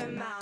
attention mountain,